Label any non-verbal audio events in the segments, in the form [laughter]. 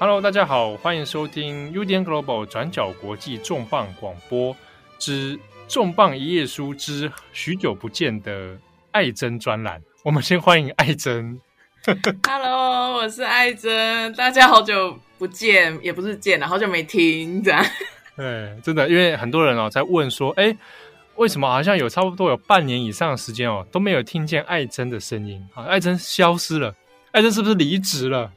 Hello，大家好，欢迎收听 UDN Global 转角国际重磅广播之重磅一页书之许久不见的爱珍专栏。我们先欢迎爱珍。[laughs] Hello，我是爱珍，大家好久不见，也不是见了，好久没听这样。对，[laughs] 真的，因为很多人哦在问说，哎，为什么好像有差不多有半年以上的时间哦都没有听见爱珍的声音啊？爱珍消失了，爱珍是不是离职了？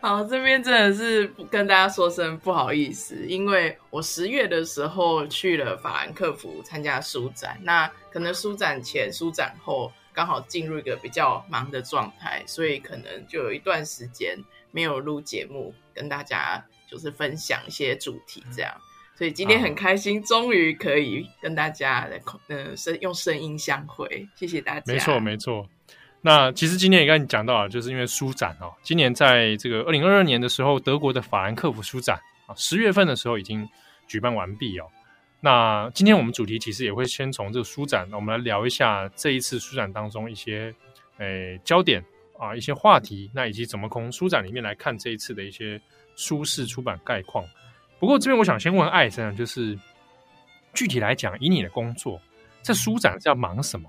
[laughs] 好，这边真的是跟大家说声不好意思，因为我十月的时候去了法兰克福参加书展，那可能书展前、书展后刚好进入一个比较忙的状态，所以可能就有一段时间没有录节目，跟大家就是分享一些主题这样。所以今天很开心，终于可以跟大家的嗯声用声音相会，谢谢大家。没错，没错。那其实今天也跟你讲到了，就是因为书展哦，今年在这个二零二二年的时候，德国的法兰克福书展啊，十月份的时候已经举办完毕哦。那今天我们主题其实也会先从这个书展，我们来聊一下这一次书展当中一些诶焦点啊，一些话题，那以及怎么从书展里面来看这一次的一些书市出版概况。不过这边我想先问艾珍，就是具体来讲，以你的工作，在书展是要忙什么？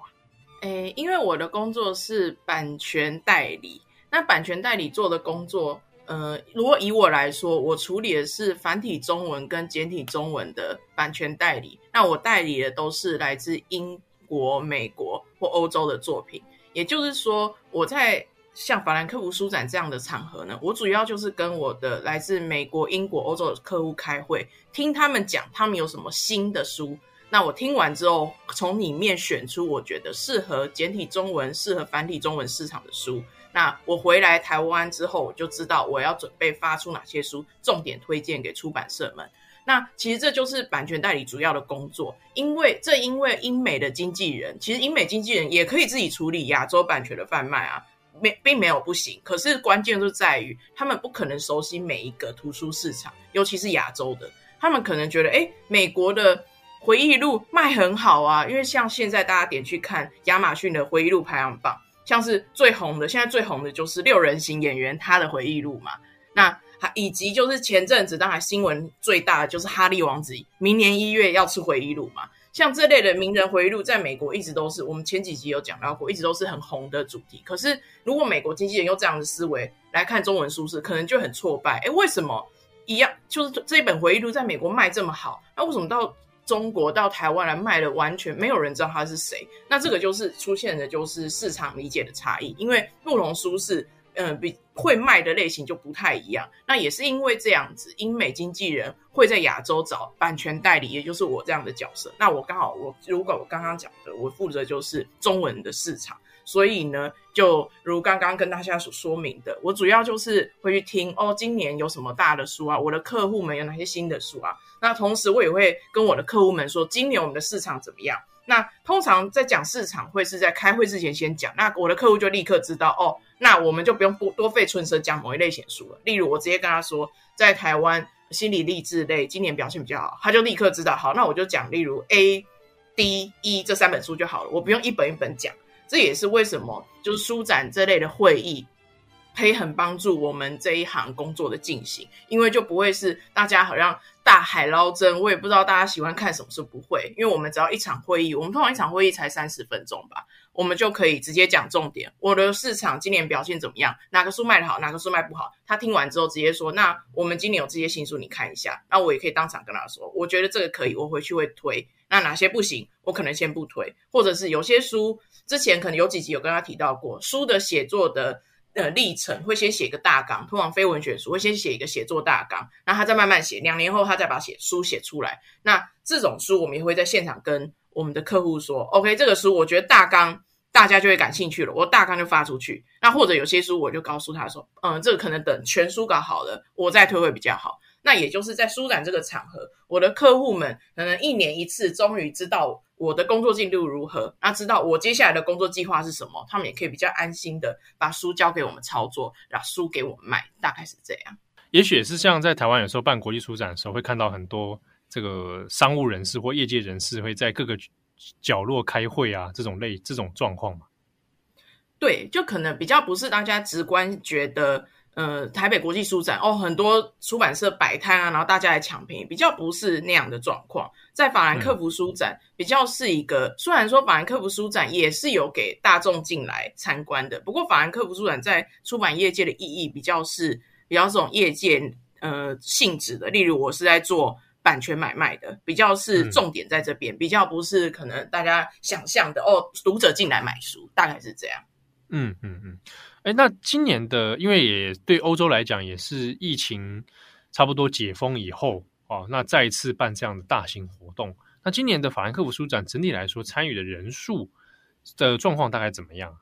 诶，因为我的工作是版权代理，那版权代理做的工作，呃，如果以我来说，我处理的是繁体中文跟简体中文的版权代理，那我代理的都是来自英国、美国或欧洲的作品。也就是说，我在像法兰克福书展这样的场合呢，我主要就是跟我的来自美国、英国、欧洲的客户开会，听他们讲他们有什么新的书。那我听完之后，从里面选出我觉得适合简体中文、适合繁体中文市场的书。那我回来台湾之后，我就知道我要准备发出哪些书，重点推荐给出版社们。那其实这就是版权代理主要的工作，因为这因为英美的经纪人，其实英美经纪人也可以自己处理亚洲版权的贩卖啊，没并没有不行。可是关键就在于，他们不可能熟悉每一个图书市场，尤其是亚洲的，他们可能觉得，哎，美国的。回忆录卖很好啊，因为像现在大家点去看亚马逊的回忆录排行榜，像是最红的，现在最红的就是六人行演员他的回忆录嘛。那以及就是前阵子当然新闻最大的就是哈利王子，明年一月要出回忆录嘛。像这类的名人回忆录，在美国一直都是我们前几集有讲到过，一直都是很红的主题。可是如果美国经纪人用这样的思维来看中文书市，可能就很挫败。诶，为什么一样？就是这一本回忆录在美国卖这么好，那为什么到中国到台湾来卖的，完全没有人知道他是谁。那这个就是出现的，就是市场理解的差异。因为不同书是，嗯、呃，比会卖的类型就不太一样。那也是因为这样子，英美经纪人会在亚洲找版权代理，也就是我这样的角色。那我刚好，我如果我刚刚讲的，我负责就是中文的市场。所以呢，就如刚刚跟大家所说明的，我主要就是会去听哦，今年有什么大的书啊？我的客户们有哪些新的书啊？那同时我也会跟我的客户们说，今年我们的市场怎么样？那通常在讲市场会是在开会之前先讲，那我的客户就立刻知道哦，那我们就不用多多费唇舌讲某一类型书了。例如我直接跟他说，在台湾心理励志类今年表现比较好，他就立刻知道，好，那我就讲例如 A、D、E 这三本书就好了，我不用一本一本讲。这也是为什么，就是书展这类的会议，可以很帮助我们这一行工作的进行，因为就不会是大家好像大海捞针。我也不知道大家喜欢看什么书，不会，因为我们只要一场会议，我们通常一场会议才三十分钟吧，我们就可以直接讲重点。我的市场今年表现怎么样？哪个书卖得好？哪个书卖不好？他听完之后直接说：“那我们今年有这些新书，你看一下。”那我也可以当场跟他说：“我觉得这个可以，我回去会推。”那哪些不行，我可能先不推，或者是有些书之前可能有几集有跟他提到过，书的写作的呃历程会先写一个大纲，通常非文学书会先写一个写作大纲，然后他再慢慢写，两年后他再把写书写出来。那这种书我们也会在现场跟我们的客户说，OK，这个书我觉得大纲大家就会感兴趣了，我大纲就发出去。那或者有些书我就告诉他说，嗯，这个可能等全书搞好了，我再推会比较好。那也就是在书展这个场合，我的客户们可能一年一次，终于知道我的工作进度如何，那知道我接下来的工作计划是什么，他们也可以比较安心的把书交给我们操作，把书给我们卖，大概是这样。也许也是像在台湾有时候办国际书展的时候，会看到很多这个商务人士或业界人士会在各个角落开会啊，这种类这种状况嘛。对，就可能比较不是大家直观觉得。呃，台北国际书展哦，很多出版社摆摊啊，然后大家来抢便宜，比较不是那样的状况。在法兰克福书展，嗯、比较是一个，虽然说法兰克福书展也是有给大众进来参观的，不过法兰克福书展在出版业界的意义比较是比较这种业界呃性质的。例如，我是在做版权买卖的，比较是重点在这边，嗯、比较不是可能大家想象的哦，读者进来买书，大概是这样。嗯嗯嗯。哎，那今年的，因为也对欧洲来讲，也是疫情差不多解封以后哦，那再一次办这样的大型活动。那今年的法兰克福书展整体来说，参与的人数的状况大概怎么样？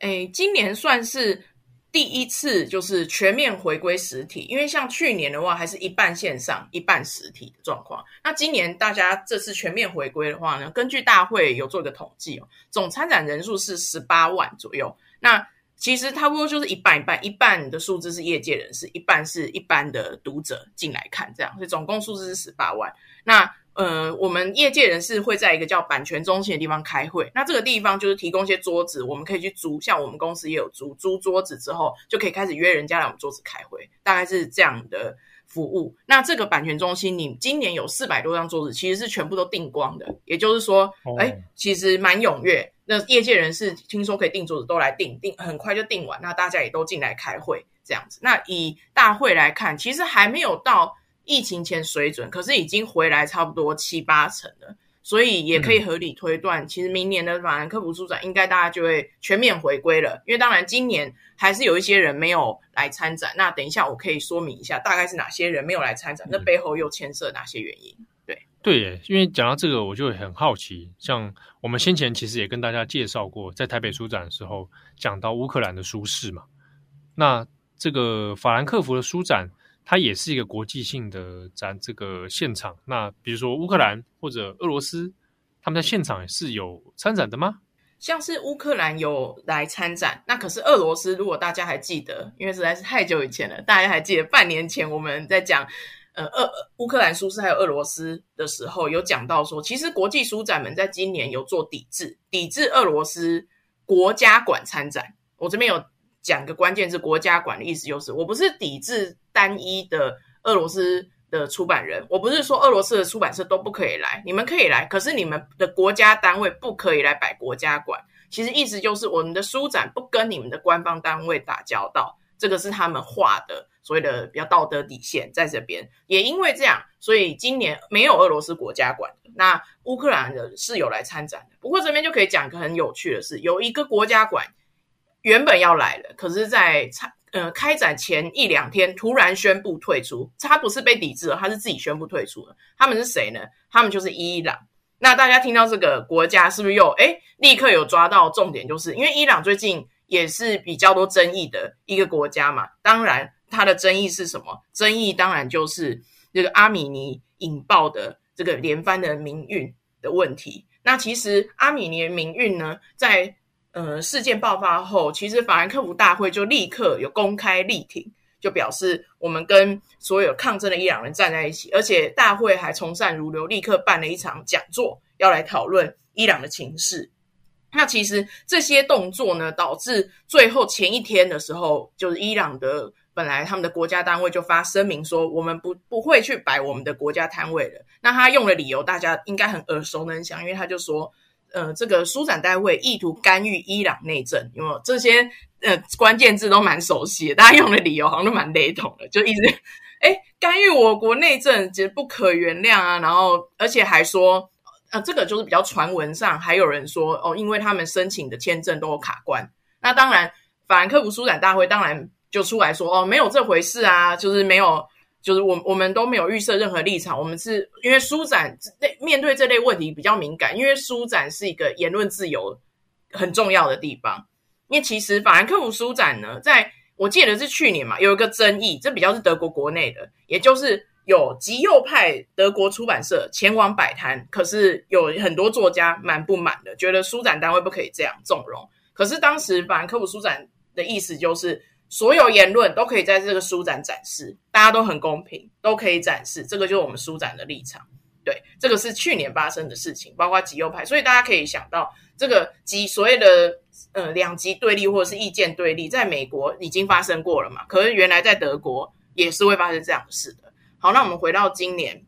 哎，今年算是第一次，就是全面回归实体。因为像去年的话，还是一半线上，一半实体的状况。那今年大家这次全面回归的话呢，根据大会有做一个统计哦，总参展人数是十八万左右。那其实差不多就是一半一半，一半的数字是业界人士，一半是一般的读者进来看，这样，所以总共数字是十八万。那呃，我们业界人士会在一个叫版权中心的地方开会，那这个地方就是提供一些桌子，我们可以去租，像我们公司也有租，租桌子之后就可以开始约人家来我们桌子开会，大概是这样的。服务。那这个版权中心，你今年有四百多张桌子，其实是全部都订光的。也就是说，哎、哦，其实蛮踊跃。那业界人士听说可以订桌子，都来订，订很快就订完。那大家也都进来开会，这样子。那以大会来看，其实还没有到疫情前水准，可是已经回来差不多七八成了。所以也可以合理推断，嗯、其实明年的法兰克福书展应该大家就会全面回归了。因为当然今年还是有一些人没有来参展，那等一下我可以说明一下，大概是哪些人没有来参展，嗯、那背后又牵涉哪些原因？对对，因为讲到这个，我就很好奇，像我们先前其实也跟大家介绍过，在台北书展的时候讲到乌克兰的书市嘛，那这个法兰克福的书展。它也是一个国际性的展，这个现场。那比如说乌克兰或者俄罗斯，他们在现场是有参展的吗？像是乌克兰有来参展，那可是俄罗斯，如果大家还记得，因为实在是太久以前了，大家还记得半年前我们在讲呃俄乌克兰书市还有俄罗斯的时候，有讲到说，其实国际书展们在今年有做抵制，抵制俄罗斯国家馆参展。我这边有讲个关键字，国家管的意思就是，我不是抵制。单一的俄罗斯的出版人，我不是说俄罗斯的出版社都不可以来，你们可以来，可是你们的国家单位不可以来摆国家馆。其实意思就是我们的书展不跟你们的官方单位打交道，这个是他们画的所谓的比较道德底线在这边。也因为这样，所以今年没有俄罗斯国家馆，那乌克兰的是有来参展的。不过这边就可以讲一个很有趣的事，有一个国家馆原本要来了，可是在参。呃，开展前一两天突然宣布退出，他不是被抵制了，他是自己宣布退出了。他们是谁呢？他们就是伊朗。那大家听到这个国家是不是又诶立刻有抓到重点？就是因为伊朗最近也是比较多争议的一个国家嘛。当然，它的争议是什么？争议当然就是这个阿米尼引爆的这个连番的民运的问题。那其实阿米尼的民运呢，在呃，事件爆发后，其实法兰克福大会就立刻有公开力挺，就表示我们跟所有抗争的伊朗人站在一起，而且大会还从善如流，立刻办了一场讲座，要来讨论伊朗的情势。那其实这些动作呢，导致最后前一天的时候，就是伊朗的本来他们的国家单位就发声明说，我们不不会去摆我们的国家摊位了。那他用的理由大家应该很耳熟能详，因为他就说。呃，这个书展单位意图干预伊朗内政，因为这些呃关键字都蛮熟悉的，大家用的理由好像都蛮雷同的，就一直哎干预我国内政，其实不可原谅啊。然后而且还说，呃，这个就是比较传闻上还有人说哦，因为他们申请的签证都有卡关。那当然，法兰克福书展大会当然就出来说哦，没有这回事啊，就是没有。就是我我们都没有预设任何立场，我们是因为书展面对这类问题比较敏感，因为书展是一个言论自由很重要的地方。因为其实法兰克福书展呢，在我记得是去年嘛，有一个争议，这比较是德国国内的，也就是有极右派德国出版社前往摆摊，可是有很多作家蛮不满的，觉得书展单位不可以这样纵容。可是当时法兰克福书展的意思就是。所有言论都可以在这个书展展示，大家都很公平，都可以展示。这个就是我们书展的立场。对，这个是去年发生的事情，包括极右派，所以大家可以想到，这个极所谓的呃两极对立或者是意见对立，在美国已经发生过了嘛？可是原来在德国也是会发生这样的事的。好，那我们回到今年，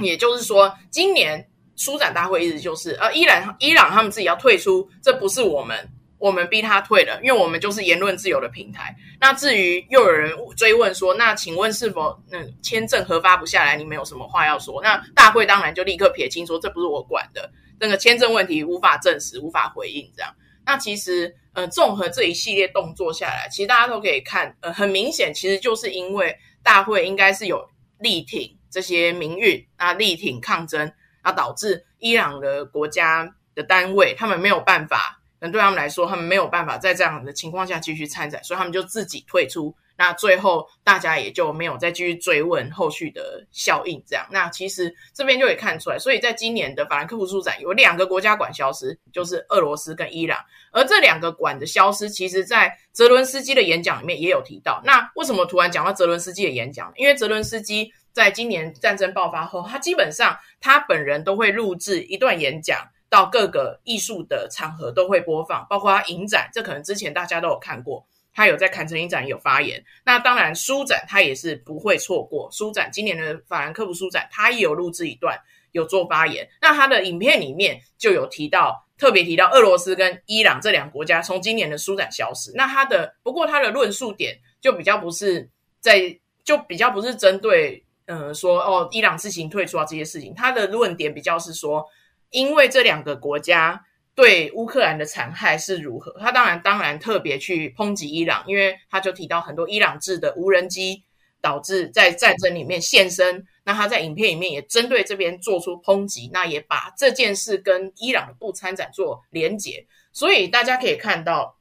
也就是说，今年书展大会一直就是，呃，伊朗伊朗他们自己要退出，这不是我们。我们逼他退了，因为我们就是言论自由的平台。那至于又有人追问说，那请问是否那签证核发不下来？你们有什么话要说？那大会当然就立刻撇清说，这不是我管的，那个签证问题无法证实，无法回应这样。那其实呃，综合这一系列动作下来，其实大家都可以看，呃，很明显，其实就是因为大会应该是有力挺这些民运啊，力挺抗争啊，导致伊朗的国家的单位他们没有办法。那对他们来说，他们没有办法在这样的情况下继续参展，所以他们就自己退出。那最后大家也就没有再继续追问后续的效应。这样，那其实这边就可以看出来，所以在今年的法兰克福书展有两个国家馆消失，就是俄罗斯跟伊朗。而这两个馆的消失，其实在泽伦斯基的演讲里面也有提到。那为什么突然讲到泽伦斯基的演讲？因为泽伦斯基在今年战争爆发后，他基本上他本人都会录制一段演讲。到各个艺术的场合都会播放，包括他影展，这可能之前大家都有看过。他有在坎城影展有发言，那当然书展他也是不会错过。书展今年的法兰克福书展，他也有录制一段有做发言。那他的影片里面就有提到，特别提到俄罗斯跟伊朗这两个国家从今年的书展消失。那他的不过他的论述点就比较不是在，就比较不是针对，呃，说哦伊朗自行退出啊这些事情。他的论点比较是说。因为这两个国家对乌克兰的残害是如何，他当然当然特别去抨击伊朗，因为他就提到很多伊朗制的无人机导致在战争里面现身。那他在影片里面也针对这边做出抨击，那也把这件事跟伊朗的不参展做连结。所以大家可以看到，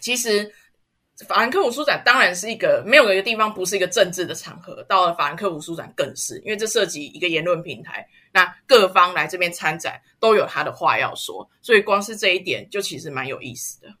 其实法兰克福书展当然是一个没有一个地方不是一个政治的场合，到了法兰克福书展更是，因为这涉及一个言论平台。那各方来这边参展都有他的话要说，所以光是这一点就其实蛮有意思的。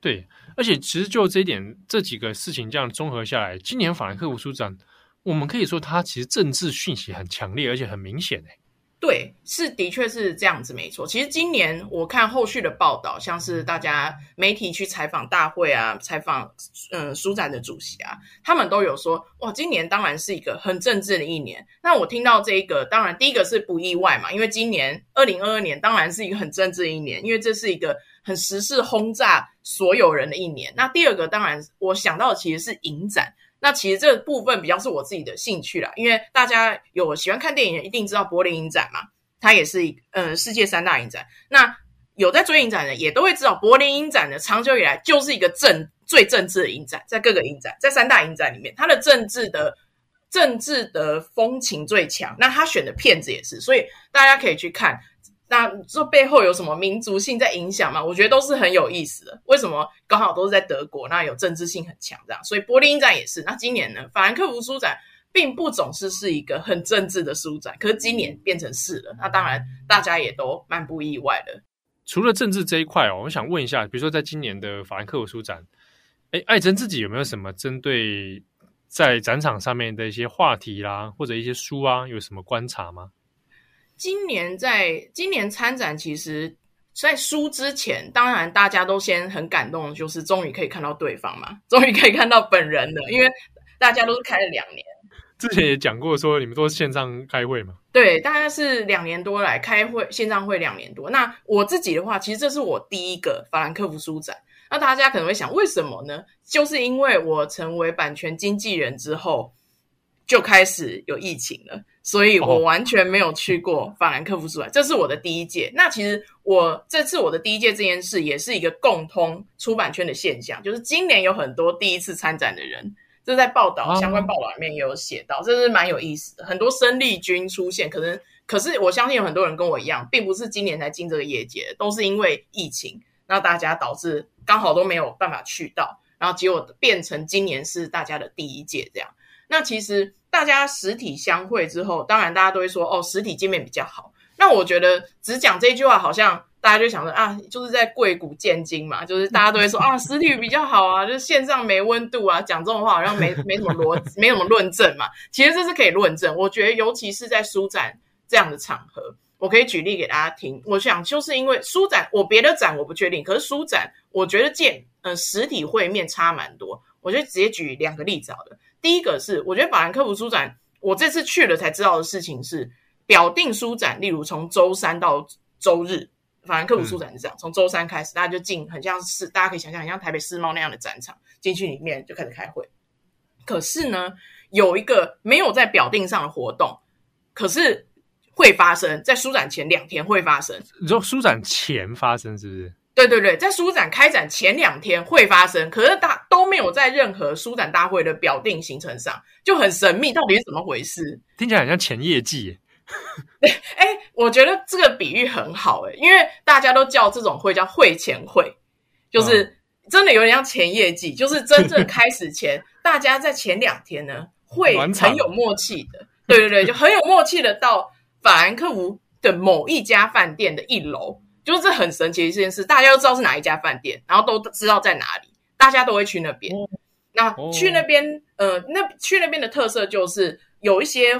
对，而且其实就这一点，这几个事情这样综合下来，今年法兰克福书展，我们可以说它其实政治讯息很强烈，而且很明显诶。对，是的确是这样子，没错。其实今年我看后续的报道，像是大家媒体去采访大会啊，采访嗯书展的主席啊，他们都有说，哇，今年当然是一个很政治的一年。那我听到这一个，当然第一个是不意外嘛，因为今年二零二二年当然是一个很政治的一年，因为这是一个很时事轰炸所有人的一年。那第二个当然我想到的其实是影展。那其实这部分比较是我自己的兴趣啦，因为大家有喜欢看电影的，一定知道柏林影展嘛，它也是一呃世界三大影展。那有在追影展的，也都会知道柏林影展呢，长久以来就是一个政最政治的影展，在各个影展，在三大影展里面，它的政治的政治的风情最强。那他选的片子也是，所以大家可以去看。那这背后有什么民族性在影响吗？我觉得都是很有意思的。为什么刚好都是在德国？那有政治性很强，这样，所以柏林展也是。那今年呢，法兰克福书展并不总是是一个很政治的书展，可是今年变成是了。那当然，大家也都蛮不意外的。除了政治这一块哦，我想问一下，比如说在今年的法兰克福书展，哎，艾珍自己有没有什么针对在展场上面的一些话题啦，或者一些书啊，有什么观察吗？今年在今年参展，其实，在书之前，当然大家都先很感动，就是终于可以看到对方嘛，[laughs] 终于可以看到本人了，因为大家都是开了两年。之前也讲过说，你们都是线上开会嘛？对，大概是两年多来开会，线上会两年多。那我自己的话，其实这是我第一个法兰克福书展。那大家可能会想，为什么呢？就是因为我成为版权经纪人之后，就开始有疫情了。所以我完全没有去过法兰克福书展，这是我的第一届。那其实我这次我的第一届这件事，也是一个共通出版圈的现象，就是今年有很多第一次参展的人，这在报道相关报道里面也有写到，这是蛮有意思的。很多生力军出现，可能可是我相信有很多人跟我一样，并不是今年才进这个业界，都是因为疫情，那大家导致刚好都没有办法去到，然后结果变成今年是大家的第一届这样。那其实。大家实体相会之后，当然大家都会说哦，实体见面比较好。那我觉得只讲这句话，好像大家就想说啊，就是在贵古贱今嘛，就是大家都会说啊，[laughs] 实体比较好啊，就是线上没温度啊，讲这种话好像没没什么逻辑，没什么论证嘛。其实这是可以论证。我觉得尤其是在书展这样的场合，我可以举例给大家听。我想就是因为书展，我别的展我不确定，可是书展我觉得见呃实体会面差蛮多。我就直接举两个例子好了。第一个是我觉得法兰克福书展，我这次去了才知道的事情是，表定书展，例如从周三到周日，法兰克福书展是这样，从周三开始，大家就进，很像是大家可以想象，很像台北世贸那样的展场，进去里面就开始开会。可是呢，有一个没有在表定上的活动，可是会发生在书展前两天会发生。你说书展前发生是不是？对对对，在书展开展前两天会发生，可是大都没有在任何书展大会的表定行程上，就很神秘，到底是怎么回事？听起来很像前业绩。[laughs] 哎，我觉得这个比喻很好诶，因为大家都叫这种会叫会前会，就是真的有点像前业绩，就是真正开始前，[laughs] 大家在前两天呢会很有默契的，对对对，就很有默契的到法兰克福的某一家饭店的一楼，就是这很神奇的一件事，大家都知道是哪一家饭店，然后都知道在哪里，大家都会去那边。那去那边，呃，那去那边的特色就是有一些。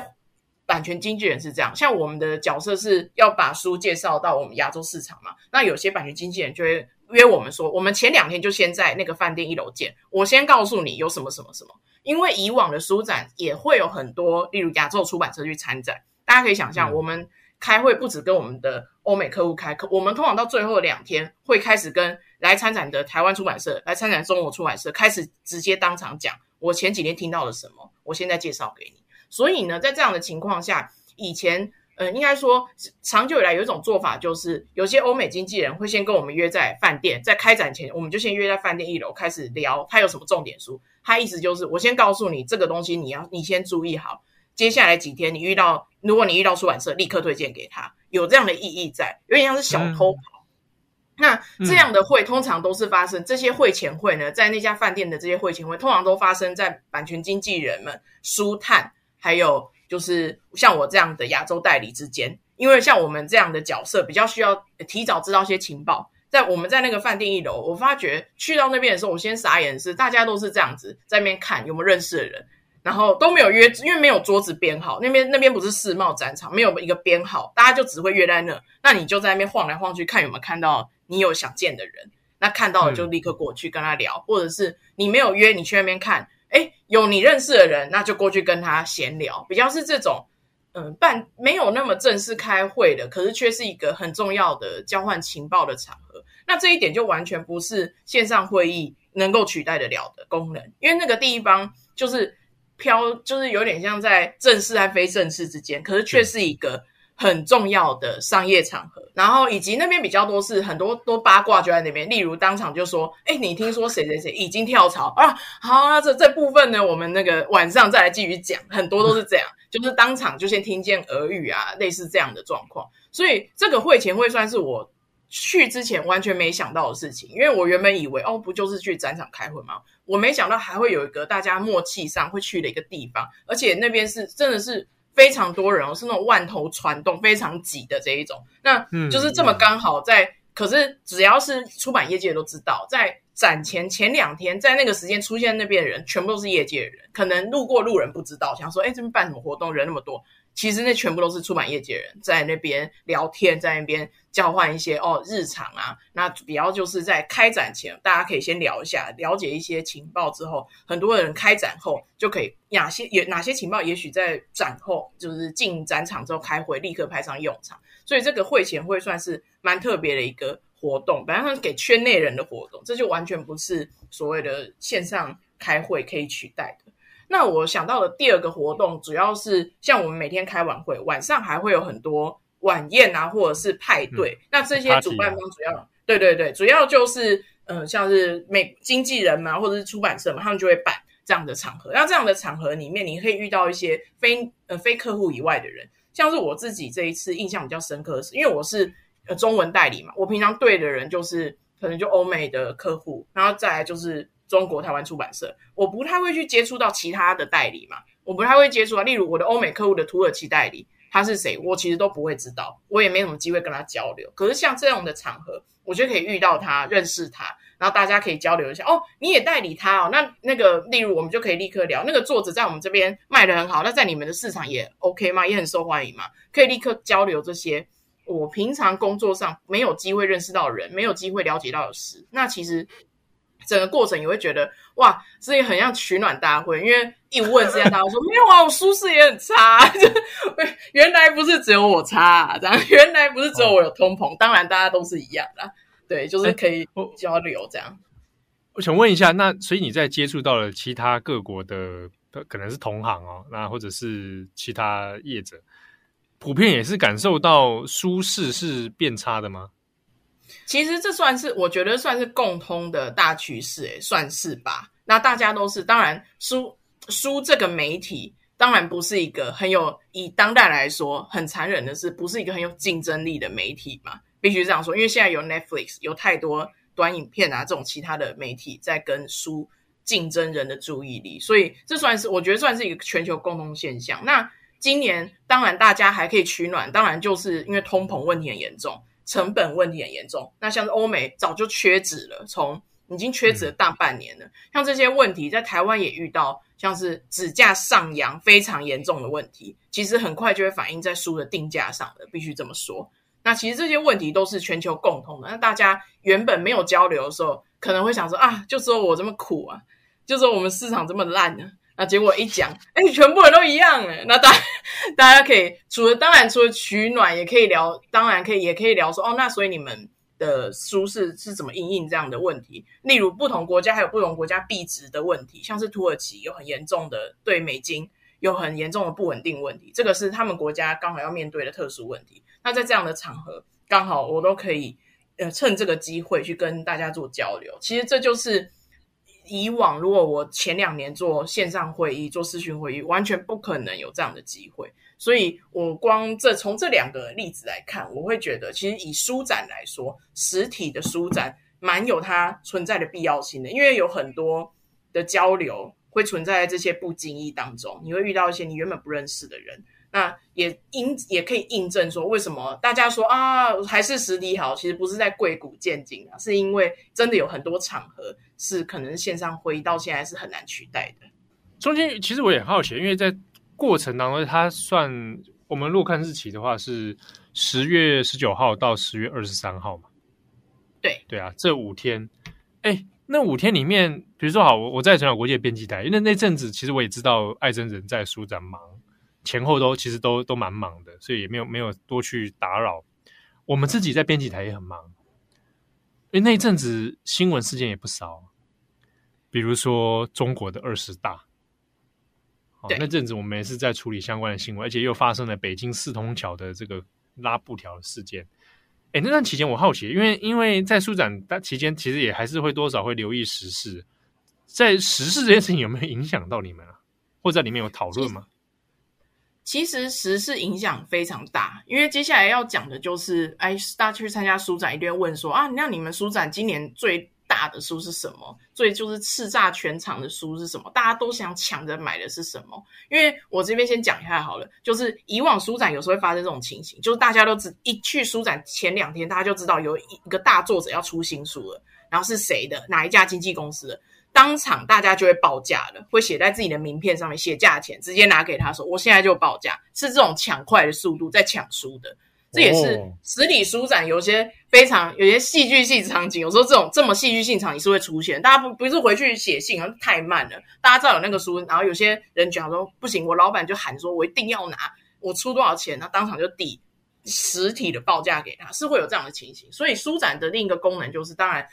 版权经纪人是这样，像我们的角色是要把书介绍到我们亚洲市场嘛。那有些版权经纪人就会约我们说，我们前两天就先在那个饭店一楼见，我先告诉你有什么什么什么。因为以往的书展也会有很多，例如亚洲出版社去参展，大家可以想象，我们开会不止跟我们的欧美客户开，我们通常到最后两天会开始跟来参展的台湾出版社、来参展中国出版社开始直接当场讲，我前几天听到了什么，我现在介绍给你。所以呢，在这样的情况下，以前，呃，应该说长久以来有一种做法，就是有些欧美经纪人会先跟我们约在饭店，在开展前，我们就先约在饭店一楼开始聊，他有什么重点书。他意思就是，我先告诉你这个东西，你要你先注意好，接下来几天你遇到，如果你遇到出版社，立刻推荐给他，有这样的意义在，有点像是小偷跑。嗯、那这样的会通常都是发生，这些会前会呢，在那家饭店的这些会前会，通常都发生在版权经纪人们书探。还有就是像我这样的亚洲代理之间，因为像我们这样的角色比较需要提早知道一些情报。在我们在那个饭店一楼，我发觉去到那边的时候，我先傻眼的是，大家都是这样子在那边看有没有认识的人，然后都没有约，因为没有桌子编号。那边那边不是世贸展场，没有一个编号，大家就只会约在那。那你就在那边晃来晃去，看有没有看到你有想见的人。那看到了就立刻过去跟他聊，或者是你没有约，你去那边看。哎，有你认识的人，那就过去跟他闲聊，比较是这种，嗯、办没有那么正式开会的，可是却是一个很重要的交换情报的场合。那这一点就完全不是线上会议能够取代得了的功能，因为那个地方就是飘，就是有点像在正式和非正式之间，可是却是一个。很重要的商业场合，然后以及那边比较多是很多多八卦就在那边，例如当场就说：“哎，你听说谁谁谁已经跳槽啊？”好，啊这这部分呢，我们那个晚上再来继续讲。很多都是这样，就是当场就先听见耳语啊，类似这样的状况。所以这个会前会算是我去之前完全没想到的事情，因为我原本以为哦，不就是去展场开会吗？我没想到还会有一个大家默契上会去的一个地方，而且那边是真的是。非常多人哦，是那种万头攒动、非常挤的这一种，那就是这么刚好在。可是只要是出版业界都知道，在展前前两天，在那个时间出现那边的人，全部都是业界的人。可能路过路人不知道，想说：“哎，这边办什么活动？人那么多。”其实那全部都是出版业界人在那边聊天，在那边交换一些哦日常啊。那主要就是在开展前，大家可以先聊一下，了解一些情报之后，很多人开展后就可以哪些也哪些情报，也许在展后就是进展场之后开会立刻派上用场。所以这个会前会算是蛮特别的一个活动，本来是给圈内人的活动，这就完全不是所谓的线上开会可以取代的。那我想到的第二个活动，主要是像我们每天开晚会，晚上还会有很多晚宴啊，或者是派对。嗯、那这些主办方主要，嗯、对对对，主要就是嗯、呃，像是美经纪人嘛，或者是出版社嘛，他们就会办这样的场合。那这样的场合里面，你可以遇到一些非呃非客户以外的人，像是我自己这一次印象比较深刻的是，因为我是呃中文代理嘛，我平常对的人就是可能就欧美的客户，然后再来就是。中国台湾出版社，我不太会去接触到其他的代理嘛，我不太会接触啊。例如我的欧美客户的土耳其代理，他是谁，我其实都不会知道，我也没什么机会跟他交流。可是像这样的场合，我就可以遇到他，认识他，然后大家可以交流一下。哦，你也代理他哦，那那个例如我们就可以立刻聊，那个作者在我们这边卖得很好，那在你们的市场也 OK 吗？也很受欢迎吗？可以立刻交流这些。我平常工作上没有机会认识到人，没有机会了解到的事，那其实整个过程也会觉得哇，这也很像取暖大会，因为一问之下，大家说没有啊，我舒适也很差，[laughs] 就原来不是只有我差啊，这样原来不是只有我有通膨，当然大家都是一样的，对，就是可以交流这样。欸我想问一下，那所以你在接触到了其他各国的，可能是同行哦，那或者是其他业者，普遍也是感受到舒适是变差的吗？其实这算是我觉得算是共通的大趋势，诶，算是吧。那大家都是，当然书书这个媒体，当然不是一个很有以当代来说很残忍的是，不是一个很有竞争力的媒体嘛？必须这样说，因为现在有 Netflix，有太多。短影片啊，这种其他的媒体在跟书竞争人的注意力，所以这算是我觉得算是一个全球共通现象。那今年当然大家还可以取暖，当然就是因为通膨问题很严重，成本问题很严重。那像是欧美早就缺纸了，从已经缺纸了大半年了。嗯、像这些问题在台湾也遇到，像是纸价上扬非常严重的问题，其实很快就会反映在书的定价上的，必须这么说。那其实这些问题都是全球共通的。那大家原本没有交流的时候，可能会想说啊，就说我这么苦啊，就说我们市场这么烂呢、啊。那结果一讲，哎，全部人都一样哎。那大家大家可以除了当然除了取暖，也可以聊，当然可以也可以聊说哦，那所以你们的舒适是怎么应应这样的问题？例如不同国家还有不同国家币值的问题，像是土耳其有很严重的对美金有很严重的不稳定问题，这个是他们国家刚好要面对的特殊问题。那在这样的场合，刚好我都可以，呃，趁这个机会去跟大家做交流。其实这就是以往如果我前两年做线上会议、做视讯会议，完全不可能有这样的机会。所以我光这从这两个例子来看，我会觉得，其实以书展来说，实体的书展蛮有它存在的必要性的，因为有很多的交流会存在在这些不经意当中，你会遇到一些你原本不认识的人。那也印也可以印证说，为什么大家说啊，还是实体好？其实不是在贵古贱今啊，是因为真的有很多场合是可能线上会议到现在是很难取代的。中间其实我也很好奇，因为在过程当中，它算我们如果看日期的话，是十月十九号到十月二十三号嘛？对对啊，这五天，哎，那五天里面，比如说好，我我在成长国际编辑台，因为那阵子其实我也知道艾珍人在书展忙。前后都其实都都蛮忙的，所以也没有没有多去打扰。我们自己在编辑台也很忙，因为那一阵子新闻事件也不少，比如说中国的二十大，哦，那阵子我们也是在处理相关的新闻，而且又发生了北京四通桥的这个拉布条事件。哎，那段期间我好奇，因为因为在书展期间，其实也还是会多少会留意时事，在时事这件事情有没有影响到你们啊？或者在里面有讨论吗？其实时事影响非常大，因为接下来要讲的就是，哎，大家去参加书展一定会问说啊，那你们书展今年最大的书是什么？最就是叱咤全场的书是什么？大家都想抢着买的是什么？因为我这边先讲一下好了，就是以往书展有时候会发生这种情形，就是大家都知一去书展前两天，大家就知道有一个大作者要出新书了，然后是谁的，哪一家经纪公司的。当场大家就会报价了，会写在自己的名片上面，写价钱，直接拿给他说：“我现在就报价。”是这种抢快的速度在抢书的，这也是实体书展有些非常有些戏剧性场景。有时候这种这么戏剧性场景是会出现，大家不不是回去写信，太慢了。大家知道有那个书，然后有些人讲说不行，我老板就喊说：“我一定要拿，我出多少钱？”他当场就抵实体的报价给他，是会有这样的情形。所以书展的另一个功能就是，当然。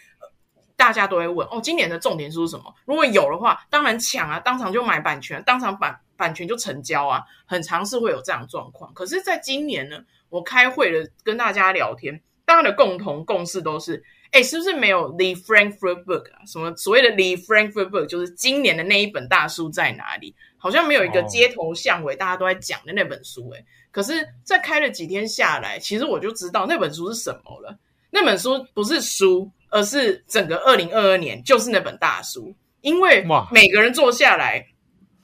大家都会问哦，今年的重点书是什么？如果有的话，当然抢啊，当场就买版权，当场版版权就成交啊，很常是会有这样的状况。可是，在今年呢，我开会了，跟大家聊天，大家的共同共识都是，哎，是不是没有 The Frankfurt Book 啊？什么所谓的 The Frankfurt Book，就是今年的那一本大书在哪里？好像没有一个街头巷尾大家都在讲的那本书，哎，可是，在开了几天下来，其实我就知道那本书是什么了。那本书不是书。而是整个二零二二年就是那本大书，因为每个人坐下来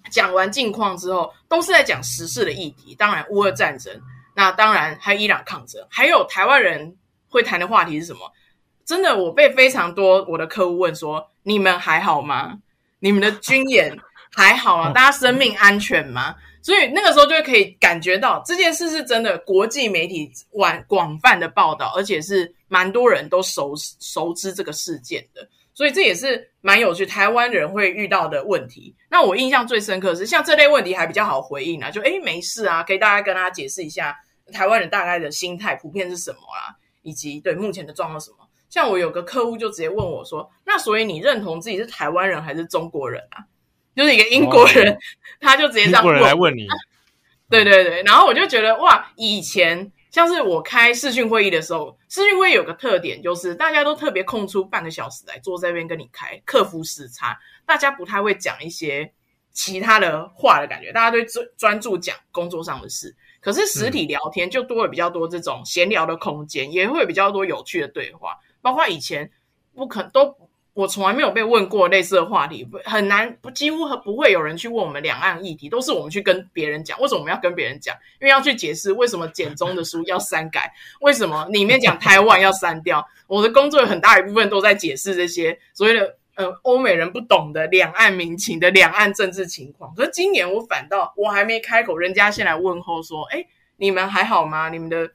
讲完近况之后，都是在讲时事的议题。当然，乌俄战争，那当然还有伊朗抗争，还有台湾人会谈的话题是什么？真的，我被非常多我的客户问说：“你们还好吗？你们的军演还好吗？[laughs] 大家生命安全吗？”所以那个时候就可以感觉到这件事是真的，国际媒体广广泛的报道，而且是蛮多人都熟熟知这个事件的。所以这也是蛮有趣，台湾人会遇到的问题。那我印象最深刻的是，像这类问题还比较好回应啊，就诶没事啊，可以大家跟大家解释一下台湾人大概的心态普遍是什么啊，以及对目前的状况什么。像我有个客户就直接问我说：“那所以你认同自己是台湾人还是中国人啊？”就是一个英国人，哦、[laughs] 他就直接这样问，人来问你。对对对，然后我就觉得哇，以前像是我开视讯会议的时候，视讯会议有个特点就是大家都特别空出半个小时来坐在这边跟你开，克服时差，大家不太会讲一些其他的话的感觉，大家都专专注讲工作上的事。可是实体聊天就多了比较多这种闲聊的空间，嗯、也会比较多有趣的对话，包括以前不可都。我从来没有被问过类似的话题，很难，几乎和不会有人去问我们两岸议题，都是我们去跟别人讲。为什么我们要跟别人讲？因为要去解释为什么简中的书要删改，为什么里面讲台湾要删掉。我的工作有很大一部分都在解释这些所谓的呃欧美人不懂的两岸民情的两岸政治情况。可是今年我反倒我还没开口，人家先来问候说：“哎，你们还好吗？你们的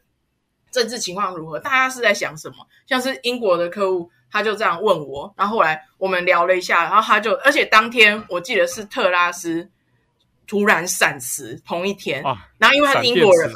政治情况如何？大家是在想什么？”像是英国的客户。他就这样问我，然后后来我们聊了一下，然后他就，而且当天我记得是特拉斯突然闪辞，同一天，啊、然后因为他是英国人，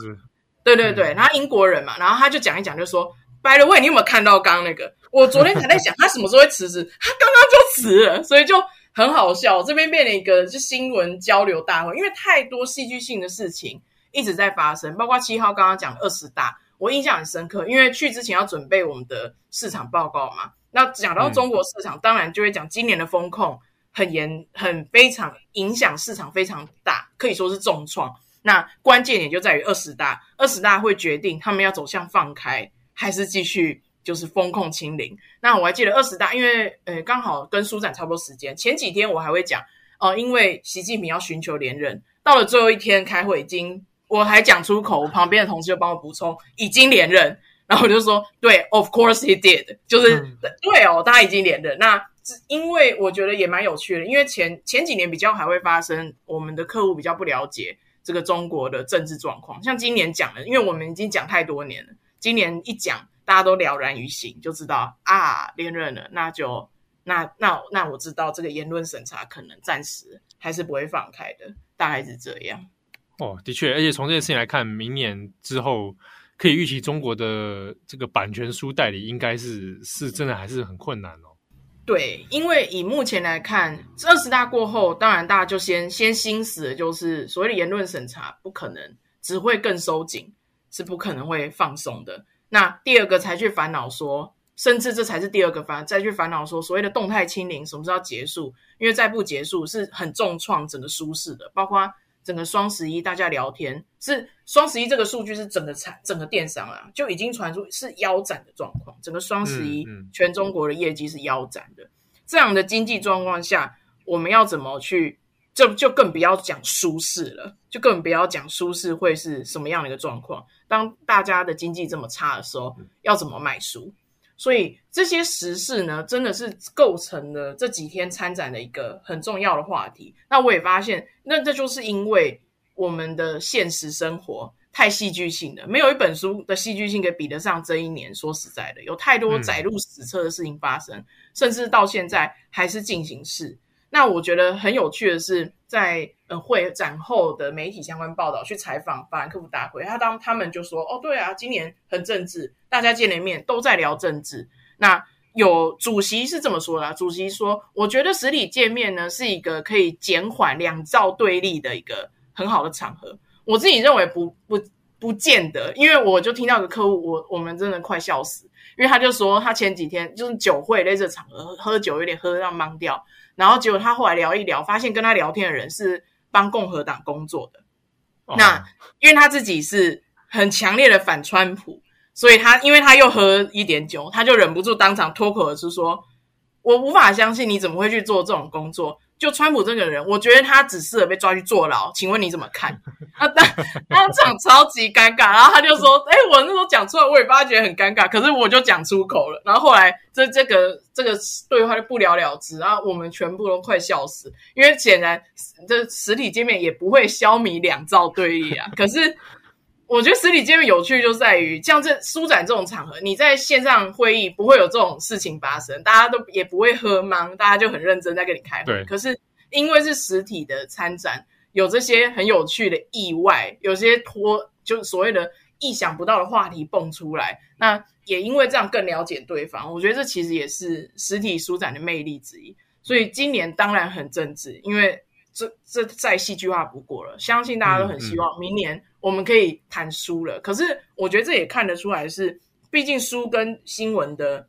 对对对，然后英国人嘛，然后他就讲一讲，就说，By the way，你有没有看到刚刚那个？我昨天还在想他什么时候会辞职，他刚刚就辞了，所以就很好笑，这边变了一个就新闻交流大会，因为太多戏剧性的事情一直在发生，包括七号刚刚讲二十大，我印象很深刻，因为去之前要准备我们的市场报告嘛。那讲到中国市场，嗯、当然就会讲今年的风控很严，很非常影响市场非常大，可以说是重创。那关键点就在于二十大，二十大会决定他们要走向放开，还是继续就是风控清零。那我还记得二十大，因为呃刚好跟书展差不多时间，前几天我还会讲哦、呃，因为习近平要寻求连任，到了最后一天开会，已经我还讲出口，我旁边的同事就帮我补充，已经连任。然后我就说，对，of course he did，就是、嗯、对哦，他已经连任。那因为我觉得也蛮有趣的，因为前前几年比较还会发生，我们的客户比较不了解这个中国的政治状况。像今年讲了，因为我们已经讲太多年了，今年一讲，大家都了然于心，就知道啊，连任了，那就那那那我知道这个言论审查可能暂时还是不会放开的，大概是这样。哦，的确，而且从这件事情来看，明年之后。可以预期中国的这个版权书代理应该是是真的还是很困难哦。对，因为以目前来看，二十大过后，当然大家就先先心死的就是所谓的言论审查不可能只会更收紧，是不可能会放松的。那第二个才去烦恼说，甚至这才是第二个烦再去烦恼说，所谓的动态清零什么时候结束？因为再不结束是很重创整个舒适的，包括。整个双十一大家聊天是双十一这个数据是整个产整个电商啊就已经传出是腰斩的状况，整个双十一全中国的业绩是腰斩的。这样的经济状况下，我们要怎么去？就就更不要讲舒适了，就更不要讲舒适会是什么样的一个状况。当大家的经济这么差的时候，要怎么卖书？所以这些时事呢，真的是构成了这几天参展的一个很重要的话题。那我也发现，那这就是因为我们的现实生活太戏剧性了，没有一本书的戏剧性可以比得上这一年。说实在的，有太多载入史册的事情发生，嗯、甚至到现在还是进行式。那我觉得很有趣的是，在呃会展后的媒体相关报道去采访法兰克福大会，他当他们就说：“哦，对啊，今年很政治，大家见了面都在聊政治。”那有主席是这么说的啊，主席说：“我觉得实体见面呢是一个可以减缓两造对立的一个很好的场合。”我自己认为不不不见得，因为我就听到个客户，我我们真的快笑死，因为他就说他前几天就是酒会类似的场合喝酒有点喝到懵掉。然后结果他后来聊一聊，发现跟他聊天的人是帮共和党工作的。Oh. 那因为他自己是很强烈的反川普，所以他因为他又喝一点酒，他就忍不住当场脱口而出说：“我无法相信你怎么会去做这种工作。就川普这个人，我觉得他只适合被抓去坐牢。请问你怎么看？他当当场超级尴尬，然后他就说：“哎、我那时候讲出来，我也发觉很尴尬，可是我就讲出口了。”然后后来这这个这个对话就不了了之，然后我们全部都快笑死，因为显然这实体见面也不会消弭两造对立啊。可是。我觉得实体见面有趣就在于，像这书展这种场合，你在线上会议不会有这种事情发生，大家都也不会喝茫，大家就很认真在跟你开会。对。可是因为是实体的参展，有这些很有趣的意外，有些脱就所谓的意想不到的话题蹦出来，那也因为这样更了解对方。我觉得这其实也是实体书展的魅力之一。所以今年当然很政治，因为。这这再戏剧化不过了，相信大家都很希望明年我们可以谈书了。可是我觉得这也看得出来是，毕竟书跟新闻的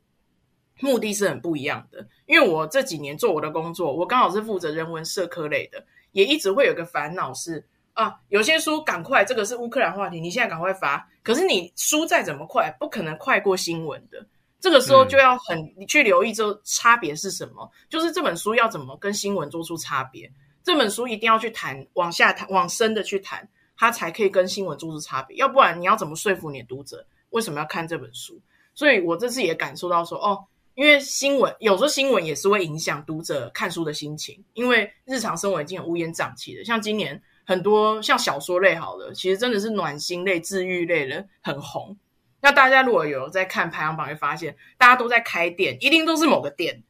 目的是很不一样的。因为我这几年做我的工作，我刚好是负责人文社科类的，也一直会有个烦恼是啊，有些书赶快，这个是乌克兰话题，你现在赶快发。可是你书再怎么快，不可能快过新闻的。这个时候就要很你去留意这差别是什么，就是这本书要怎么跟新闻做出差别。这本书一定要去谈，往下谈，往深的去谈，它才可以跟新闻做出差别。要不然，你要怎么说服你的读者为什么要看这本书？所以我这次也感受到说，哦，因为新闻有时候新闻也是会影响读者看书的心情，因为日常生活已经很乌烟瘴气的。像今年很多像小说类好了，其实真的是暖心类、治愈类的很红。那大家如果有在看排行榜，会发现大家都在开店，一定都是某个店，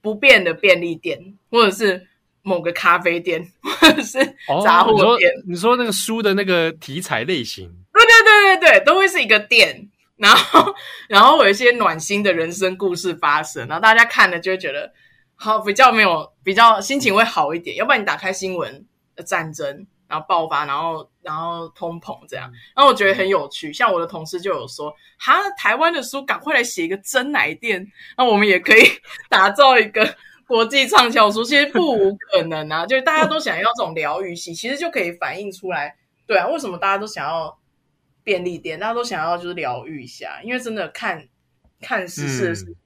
不变的便利店，或者是。某个咖啡店 [laughs] 或者是杂货店。哦，你说，你说那个书的那个题材类型，对对对对对，都会是一个店，然后然后有一些暖心的人生故事发生，然后大家看了就会觉得好，比较没有比较心情会好一点。要不然你打开新闻战争，然后爆发，然后然后通膨这样，然后我觉得很有趣。像我的同事就有说，哈，台湾的书赶快来写一个真奶店，那我们也可以打造一个。国际畅销书其实不无可能啊，[laughs] 就是大家都想要这种疗愈系，其实就可以反映出来。对啊，为什么大家都想要便利店？大家都想要就是疗愈一下，因为真的看看时事是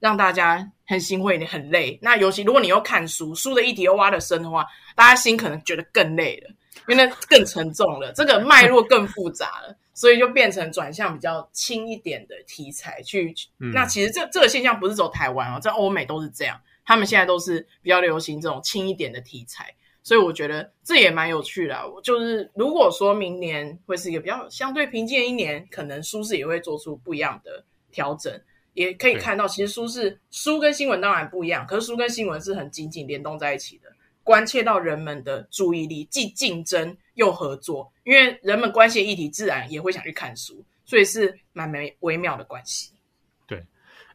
让大家很心会很累。那尤其如果你又看书，书的议题又挖的深的话，大家心可能觉得更累了，因为那更沉重了，这个脉络更复杂了，[laughs] 所以就变成转向比较轻一点的题材去。那其实这这个现象不是走台湾哦，在欧美都是这样。他们现在都是比较流行这种轻一点的题材，所以我觉得这也蛮有趣的啊。就是如果说明年会是一个比较相对平静的一年，可能舒适也会做出不一样的调整。也可以看到，其实书市书跟新闻当然不一样，可是书跟新闻是很紧紧联动在一起的，关切到人们的注意力，既竞争又合作。因为人们关心议题，自然也会想去看书，所以是蛮微微妙的关系。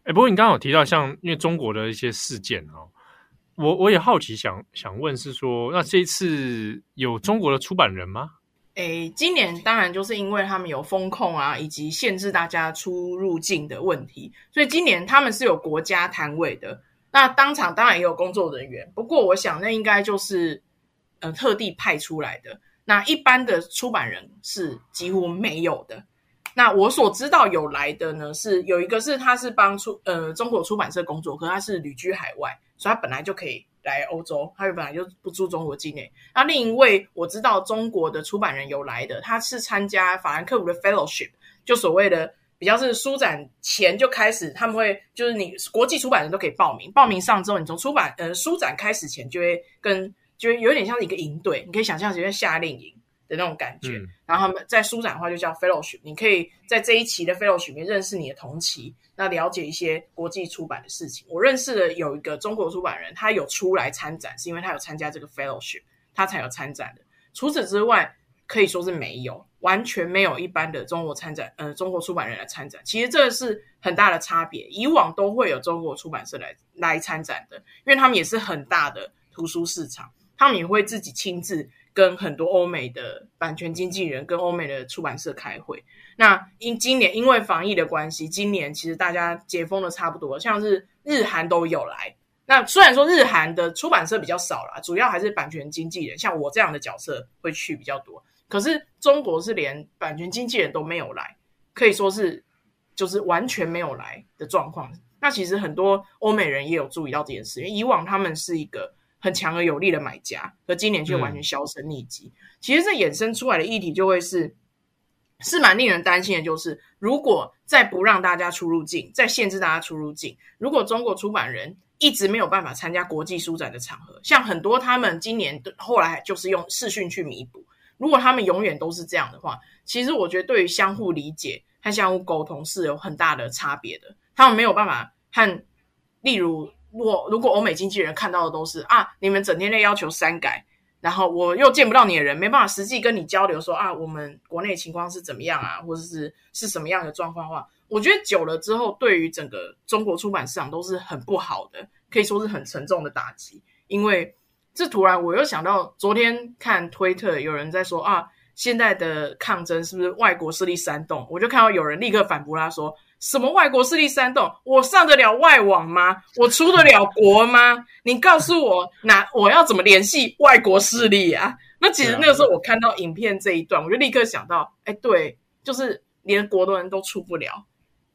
哎，不过你刚刚有提到像因为中国的一些事件哦，我我也好奇想想问是说，那这一次有中国的出版人吗？哎，今年当然就是因为他们有风控啊，以及限制大家出入境的问题，所以今年他们是有国家摊位的。那当场当然也有工作人员，不过我想那应该就是呃特地派出来的。那一般的出版人是几乎没有的。那我所知道有来的呢，是有一个是他是帮出呃中国出版社工作，可是他是旅居海外，所以他本来就可以来欧洲，他本来就不住中国境内。那另一位我知道中国的出版人有来的，他是参加法兰克福的 Fellowship，就所谓的比较是书展前就开始，他们会就是你国际出版人都可以报名，报名上之后，你从出版呃书展开始前就会跟就会有点像一个营队，你可以想象成夏令营。的那种感觉，嗯、然后他们在书展的话就叫 fellowship，你可以在这一期的 fellowship 里面认识你的同期，那了解一些国际出版的事情。我认识的有一个中国出版人，他有出来参展，是因为他有参加这个 fellowship，他才有参展的。除此之外，可以说是没有，完全没有一般的中国参展，呃，中国出版人来参展。其实这是很大的差别，以往都会有中国出版社来来参展的，因为他们也是很大的图书市场，他们也会自己亲自。跟很多欧美的版权经纪人、跟欧美的出版社开会。那因今年因为防疫的关系，今年其实大家解封的差不多，像是日韩都有来。那虽然说日韩的出版社比较少啦，主要还是版权经纪人，像我这样的角色会去比较多。可是中国是连版权经纪人都没有来，可以说是就是完全没有来的状况。那其实很多欧美人也有注意到这件事，因为以往他们是一个。很强而有力的买家，而今年却完全销声匿迹。嗯、其实这衍生出来的议题就会是，是蛮令人担心的，就是如果再不让大家出入境，再限制大家出入境，如果中国出版人一直没有办法参加国际书展的场合，像很多他们今年后来就是用视讯去弥补，如果他们永远都是这样的话，其实我觉得对于相互理解和相互沟通是有很大的差别的，他们没有办法和，例如。我如果欧美经纪人看到的都是啊，你们整天在要求删改，然后我又见不到你的人，没办法实际跟你交流说啊，我们国内情况是怎么样啊，或者是是什么样的状况的话，我觉得久了之后，对于整个中国出版市场都是很不好的，可以说是很沉重的打击。因为这突然我又想到，昨天看推特有人在说啊，现在的抗争是不是外国势力煽动？我就看到有人立刻反驳他说。什么外国势力煽动？我上得了外网吗？我出得了国吗？你告诉我，那我要怎么联系外国势力啊？那其实那个时候我看到影片这一段，我就立刻想到，哎，对，就是连国的人都出不了，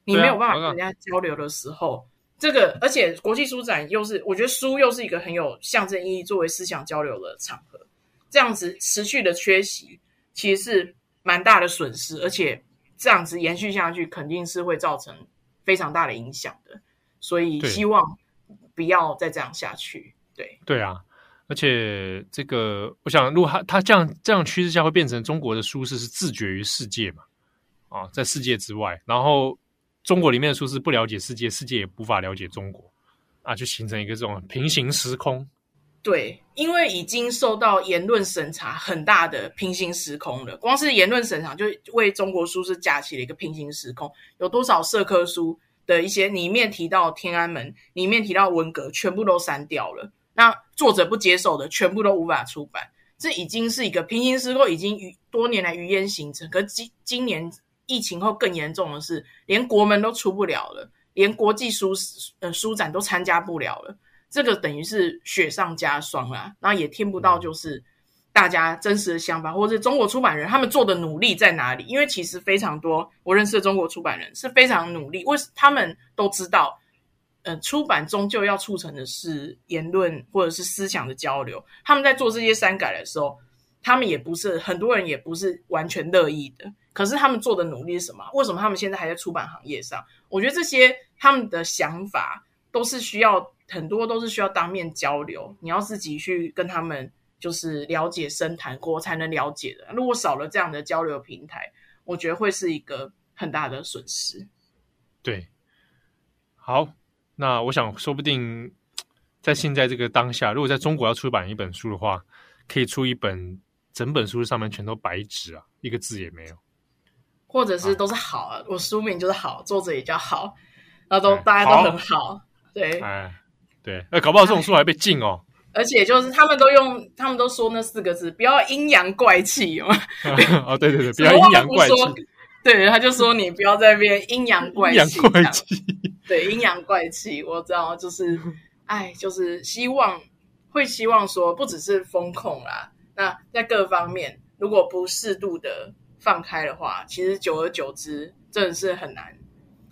你没有办法跟人家交流的时候，这个而且国际书展又是，我觉得书又是一个很有象征意义作为思想交流的场合，这样子持续的缺席，其实是蛮大的损失，而且。这样子延续下去，肯定是会造成非常大的影响的，所以希望不要再这样下去。对对啊，而且这个，我想，如果他他这样这样趋势下，会变成中国的舒适是自绝于世界嘛？啊，在世界之外，然后中国里面的舒适不了解世界，世界也无法了解中国啊，就形成一个这种平行时空。对，因为已经受到言论审查很大的平行时空了。光是言论审查就为中国书是架起了一个平行时空。有多少社科书的一些里面提到天安门，里面提到文革，全部都删掉了。那作者不接受的，全部都无法出版。这已经是一个平行时空，已经与多年来余烟形成。可今今年疫情后更严重的是，连国门都出不了了，连国际书呃书展都参加不了了。这个等于是雪上加霜啦，然后也听不到就是大家真实的想法，或者是中国出版人他们做的努力在哪里？因为其实非常多我认识的中国出版人是非常努力，为他们都知道，呃，出版终究要促成的是言论或者是思想的交流。他们在做这些删改的时候，他们也不是很多人也不是完全乐意的。可是他们做的努力是什么？为什么他们现在还在出版行业上？我觉得这些他们的想法都是需要。很多都是需要当面交流，你要自己去跟他们就是了解深谈过才能了解的。如果少了这样的交流平台，我觉得会是一个很大的损失。对，好，那我想说不定在现在这个当下，如果在中国要出版一本书的话，可以出一本整本书上面全都白纸啊，一个字也没有，或者是都是好啊，我书名就是好，作者也叫好，然后都大家都很好，好对。哎对，那搞不好这种书还被禁哦。而且就是他们都用，他们都说那四个字，不要阴阳怪气哦。[laughs] 哦，对对对，不要阴阳怪气。对，他就说你不要在那边阴阳怪气。阴阳怪气。对，阴阳怪气，我知道，就是，哎，就是希望会希望说，不只是风控啦，那在各方面，如果不适度的放开的话，其实久而久之，真的是很难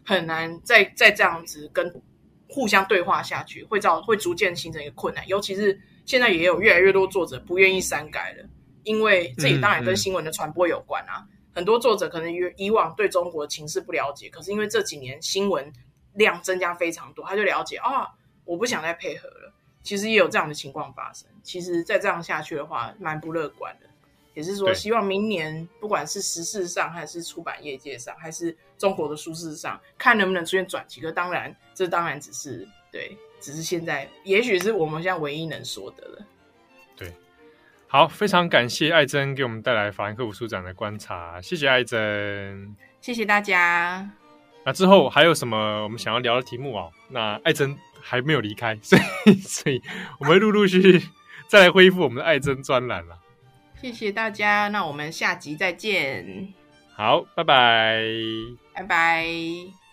很难再再这样子跟。互相对话下去，会造会逐渐形成一个困难。尤其是现在也有越来越多作者不愿意删改了，因为这也当然跟新闻的传播有关啊。很多作者可能以以往对中国情势不了解，可是因为这几年新闻量增加非常多，他就了解啊，我不想再配合了。其实也有这样的情况发生。其实再这样下去的话，蛮不乐观的。也是说，希望明年不管是时事上，还是出版业界上，还是中国的书市上，看能不能出现转机。可当然，这当然只是对，只是现在，也许是我们现在唯一能说的了。对，好，非常感谢艾珍给我们带来法兰克福书展的观察，谢谢艾珍，谢谢大家。那之后还有什么我们想要聊的题目啊？那艾珍还没有离开，所以所以我们会陆陆续续再来恢复我们的艾珍专栏了。谢谢大家，那我们下集再见。好，拜拜，拜拜。